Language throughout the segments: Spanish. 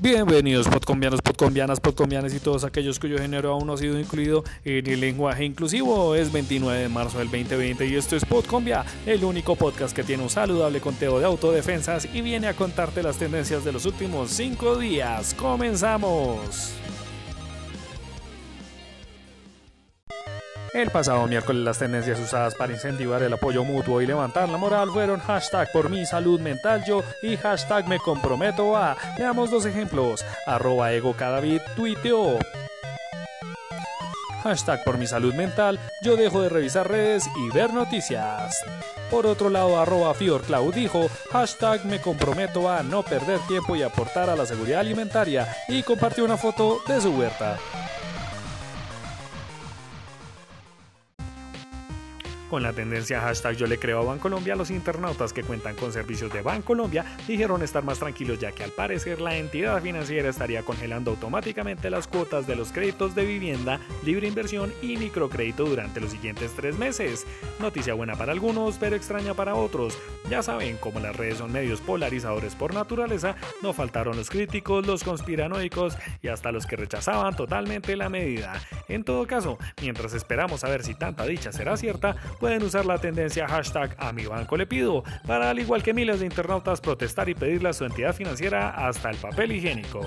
Bienvenidos podcombianos, podcombianas, podcombianes y todos aquellos cuyo género aún no ha sido incluido en el lenguaje inclusivo. Es 29 de marzo del 2020 y esto es Podcombia, el único podcast que tiene un saludable conteo de autodefensas y viene a contarte las tendencias de los últimos 5 días. ¡Comenzamos! El pasado miércoles las tendencias usadas para incentivar el apoyo mutuo y levantar la moral fueron hashtag por mi salud mental yo y hashtag me comprometo a. Veamos dos ejemplos. Arroba ego tuiteó. Hashtag por mi salud mental, yo dejo de revisar redes y ver noticias. Por otro lado, arroba Fiorcloud dijo, hashtag me comprometo a no perder tiempo y aportar a la seguridad alimentaria y compartió una foto de su huerta. Con la tendencia hashtag yo le creo a Bancolombia, los internautas que cuentan con servicios de Bancolombia dijeron estar más tranquilos ya que al parecer la entidad financiera estaría congelando automáticamente las cuotas de los créditos de vivienda, libre inversión y microcrédito durante los siguientes tres meses. Noticia buena para algunos, pero extraña para otros. Ya saben, como las redes son medios polarizadores por naturaleza, no faltaron los críticos, los conspiranoicos y hasta los que rechazaban totalmente la medida. En todo caso, mientras esperamos a ver si tanta dicha será cierta, pueden usar la tendencia hashtag a mi banco le pido para al igual que miles de internautas protestar y pedirle a su entidad financiera hasta el papel higiénico.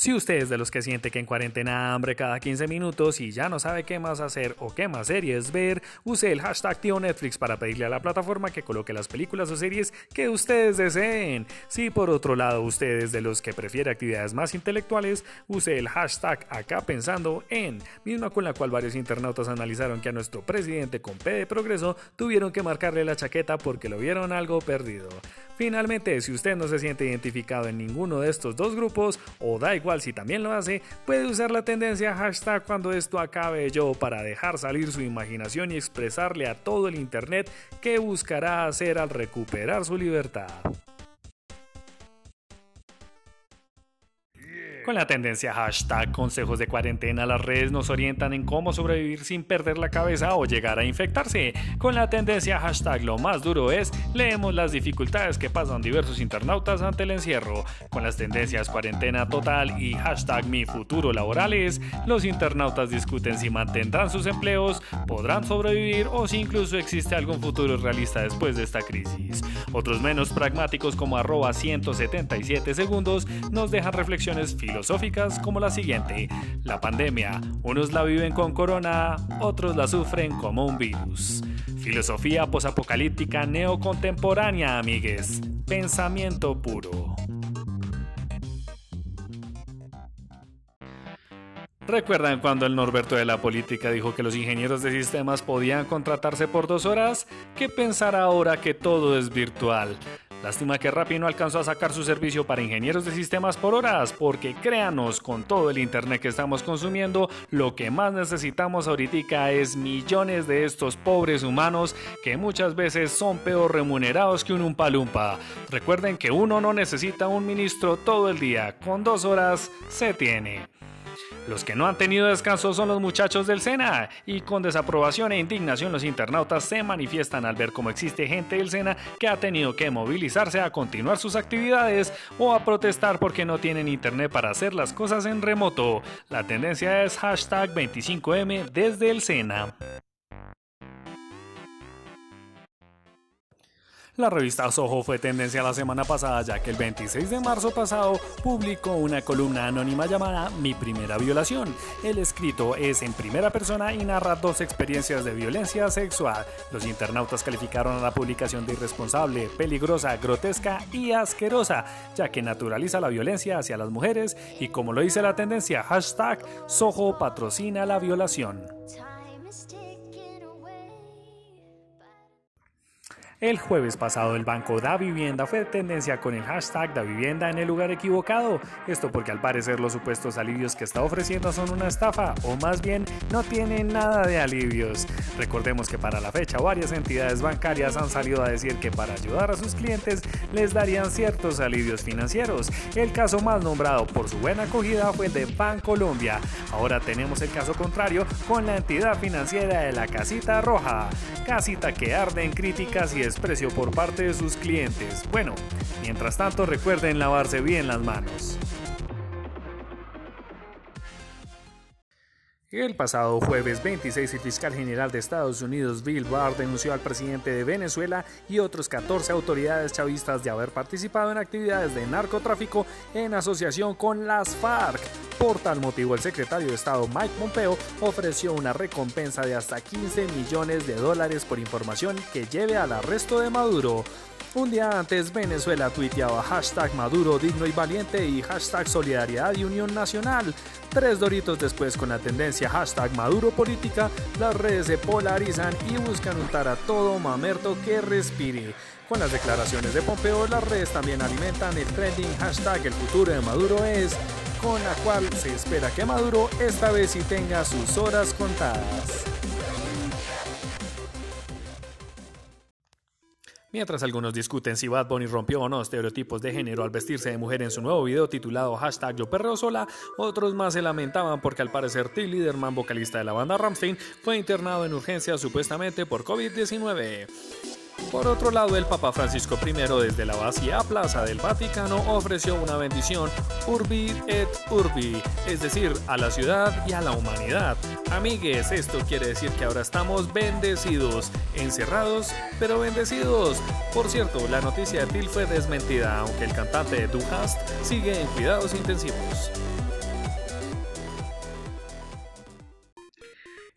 Si usted es de los que siente que en cuarentena hambre cada 15 minutos y ya no sabe qué más hacer o qué más series ver, use el hashtag tío Netflix para pedirle a la plataforma que coloque las películas o series que ustedes deseen. Si por otro lado usted es de los que prefiere actividades más intelectuales, use el hashtag acá pensando en, misma con la cual varios internautas analizaron que a nuestro presidente con P de progreso tuvieron que marcarle la chaqueta porque lo vieron algo perdido. Finalmente, si usted no se siente identificado en ninguno de estos dos grupos o da igual si también lo hace, puede usar la tendencia hashtag cuando esto acabe yo para dejar salir su imaginación y expresarle a todo el Internet qué buscará hacer al recuperar su libertad. Con la tendencia hashtag consejos de cuarentena, las redes nos orientan en cómo sobrevivir sin perder la cabeza o llegar a infectarse. Con la tendencia hashtag lo más duro es, leemos las dificultades que pasan diversos internautas ante el encierro. Con las tendencias cuarentena total y hashtag mi futuro laborales, los internautas discuten si mantendrán sus empleos, podrán sobrevivir o si incluso existe algún futuro realista después de esta crisis. Otros menos pragmáticos como arroba 177 segundos nos dejan reflexiones filosóficas como la siguiente. La pandemia, unos la viven con corona, otros la sufren como un virus. Filosofía posapocalíptica neocontemporánea, amigues. Pensamiento puro. ¿Recuerdan cuando el Norberto de la política dijo que los ingenieros de sistemas podían contratarse por dos horas? ¿Qué pensar ahora que todo es virtual? Lástima que Rappi no alcanzó a sacar su servicio para ingenieros de sistemas por horas, porque créanos, con todo el internet que estamos consumiendo, lo que más necesitamos ahorita es millones de estos pobres humanos que muchas veces son peor remunerados que un umpalumpa. Recuerden que uno no necesita un ministro todo el día, con dos horas se tiene. Los que no han tenido descanso son los muchachos del SENA y con desaprobación e indignación los internautas se manifiestan al ver cómo existe gente del SENA que ha tenido que movilizarse a continuar sus actividades o a protestar porque no tienen internet para hacer las cosas en remoto. La tendencia es hashtag 25M desde el SENA. La revista Soho fue tendencia la semana pasada ya que el 26 de marzo pasado publicó una columna anónima llamada Mi primera violación. El escrito es en primera persona y narra dos experiencias de violencia sexual. Los internautas calificaron a la publicación de irresponsable, peligrosa, grotesca y asquerosa, ya que naturaliza la violencia hacia las mujeres y como lo dice la tendencia hashtag Soho patrocina la violación. El jueves pasado el banco Da Vivienda fue tendencia con el hashtag Da Vivienda en el lugar equivocado. Esto porque al parecer los supuestos alivios que está ofreciendo son una estafa o más bien no tienen nada de alivios. Recordemos que para la fecha varias entidades bancarias han salido a decir que para ayudar a sus clientes les darían ciertos alivios financieros. El caso más nombrado por su buena acogida fue el de Bancolombia. Ahora tenemos el caso contrario con la entidad financiera de la Casita Roja. Casita que arde en críticas y desprecio por parte de sus clientes. Bueno, mientras tanto recuerden lavarse bien las manos. El pasado jueves 26, el fiscal general de Estados Unidos, Bill Barr, denunció al presidente de Venezuela y otros 14 autoridades chavistas de haber participado en actividades de narcotráfico en asociación con las FARC. Por tal motivo, el secretario de Estado Mike Pompeo ofreció una recompensa de hasta 15 millones de dólares por información que lleve al arresto de Maduro. Un día antes, Venezuela tuiteaba hashtag Maduro digno y valiente y hashtag Solidaridad y Unión Nacional. Tres doritos después, con la tendencia hashtag Maduro política, las redes se polarizan y buscan untar a todo mamerto que respire. Con las declaraciones de Pompeo, las redes también alimentan el trending hashtag El futuro de Maduro es, con la cual se espera que Maduro esta vez sí tenga sus horas contadas. Mientras algunos discuten si Bad Bunny rompió o no estereotipos de género al vestirse de mujer en su nuevo video titulado hashtag Yo Perreo Sola, otros más se lamentaban porque al parecer Till Liderman, vocalista de la banda Ramstein, fue internado en urgencia supuestamente por COVID-19. Por otro lado, el Papa Francisco I desde la vacía plaza del Vaticano ofreció una bendición Urbi et Urbi, es decir, a la ciudad y a la humanidad. Amigues, esto quiere decir que ahora estamos bendecidos, encerrados, pero bendecidos. Por cierto, la noticia de Till fue desmentida, aunque el cantante Du Hast sigue en cuidados intensivos.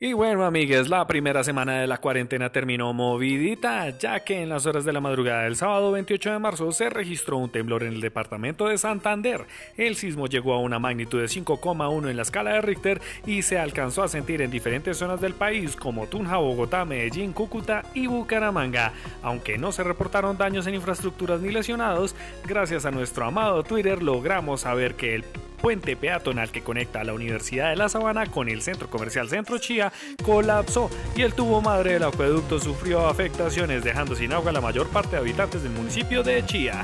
Y bueno, amigues, la primera semana de la cuarentena terminó movidita, ya que en las horas de la madrugada del sábado 28 de marzo se registró un temblor en el departamento de Santander. El sismo llegó a una magnitud de 5,1 en la escala de Richter y se alcanzó a sentir en diferentes zonas del país como Tunja, Bogotá, Medellín, Cúcuta y Bucaramanga. Aunque no se reportaron daños en infraestructuras ni lesionados, gracias a nuestro amado Twitter logramos saber que el puente peatonal que conecta a la Universidad de La Sabana con el centro comercial Centro Chía colapsó y el tubo madre del acueducto sufrió afectaciones dejando sin agua a la mayor parte de habitantes del municipio de Chía.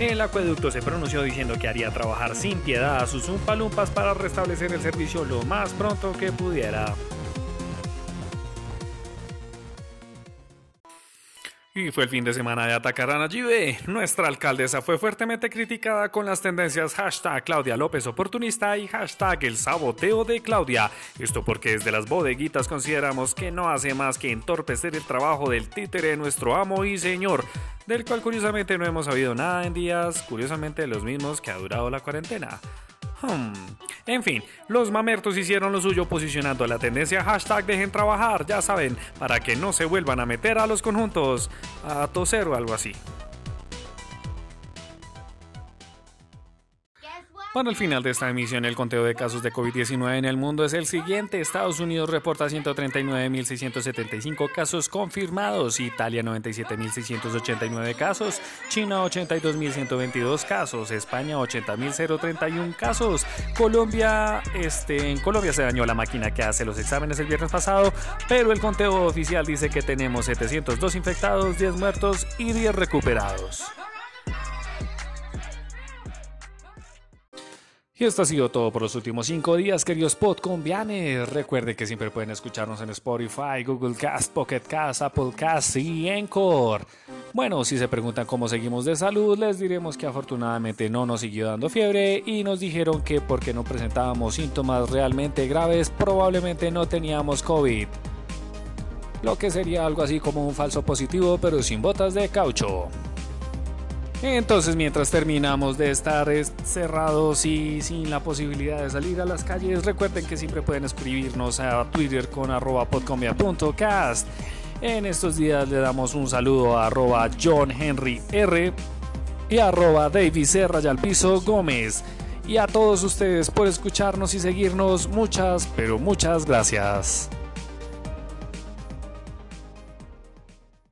El acueducto se pronunció diciendo que haría trabajar sin piedad a sus umpalumpas para restablecer el servicio lo más pronto que pudiera. Y fue el fin de semana de atacar a Nayibe. Nuestra alcaldesa fue fuertemente criticada con las tendencias hashtag Claudia López oportunista y hashtag el saboteo de Claudia. Esto porque desde las bodeguitas consideramos que no hace más que entorpecer el trabajo del títere nuestro amo y señor, del cual curiosamente no hemos sabido nada en días, curiosamente los mismos que ha durado la cuarentena. En fin, los mamertos hicieron lo suyo posicionando la tendencia hashtag dejen trabajar, ya saben, para que no se vuelvan a meter a los conjuntos a toser o algo así. Para el final de esta emisión, el conteo de casos de COVID-19 en el mundo es el siguiente. Estados Unidos reporta 139.675 casos confirmados, Italia 97.689 casos, China 82.122 casos, España 80.031 casos, Colombia, este, en Colombia se dañó la máquina que hace los exámenes el viernes pasado, pero el conteo oficial dice que tenemos 702 infectados, 10 muertos y 10 recuperados. Y esto ha sido todo por los últimos cinco días, queridos podcombianes. Recuerden que siempre pueden escucharnos en Spotify, Google Cast, Pocket Cast, Apple Cast y Encore. Bueno, si se preguntan cómo seguimos de salud, les diremos que afortunadamente no nos siguió dando fiebre y nos dijeron que porque no presentábamos síntomas realmente graves, probablemente no teníamos COVID. Lo que sería algo así como un falso positivo, pero sin botas de caucho. Entonces, mientras terminamos de estar cerrados y sin la posibilidad de salir a las calles, recuerden que siempre pueden escribirnos a Twitter con arroba podcombia.cast. En estos días le damos un saludo a arroba John Henry R y arroba David Piso Gómez. Y a todos ustedes por escucharnos y seguirnos, muchas, pero muchas gracias.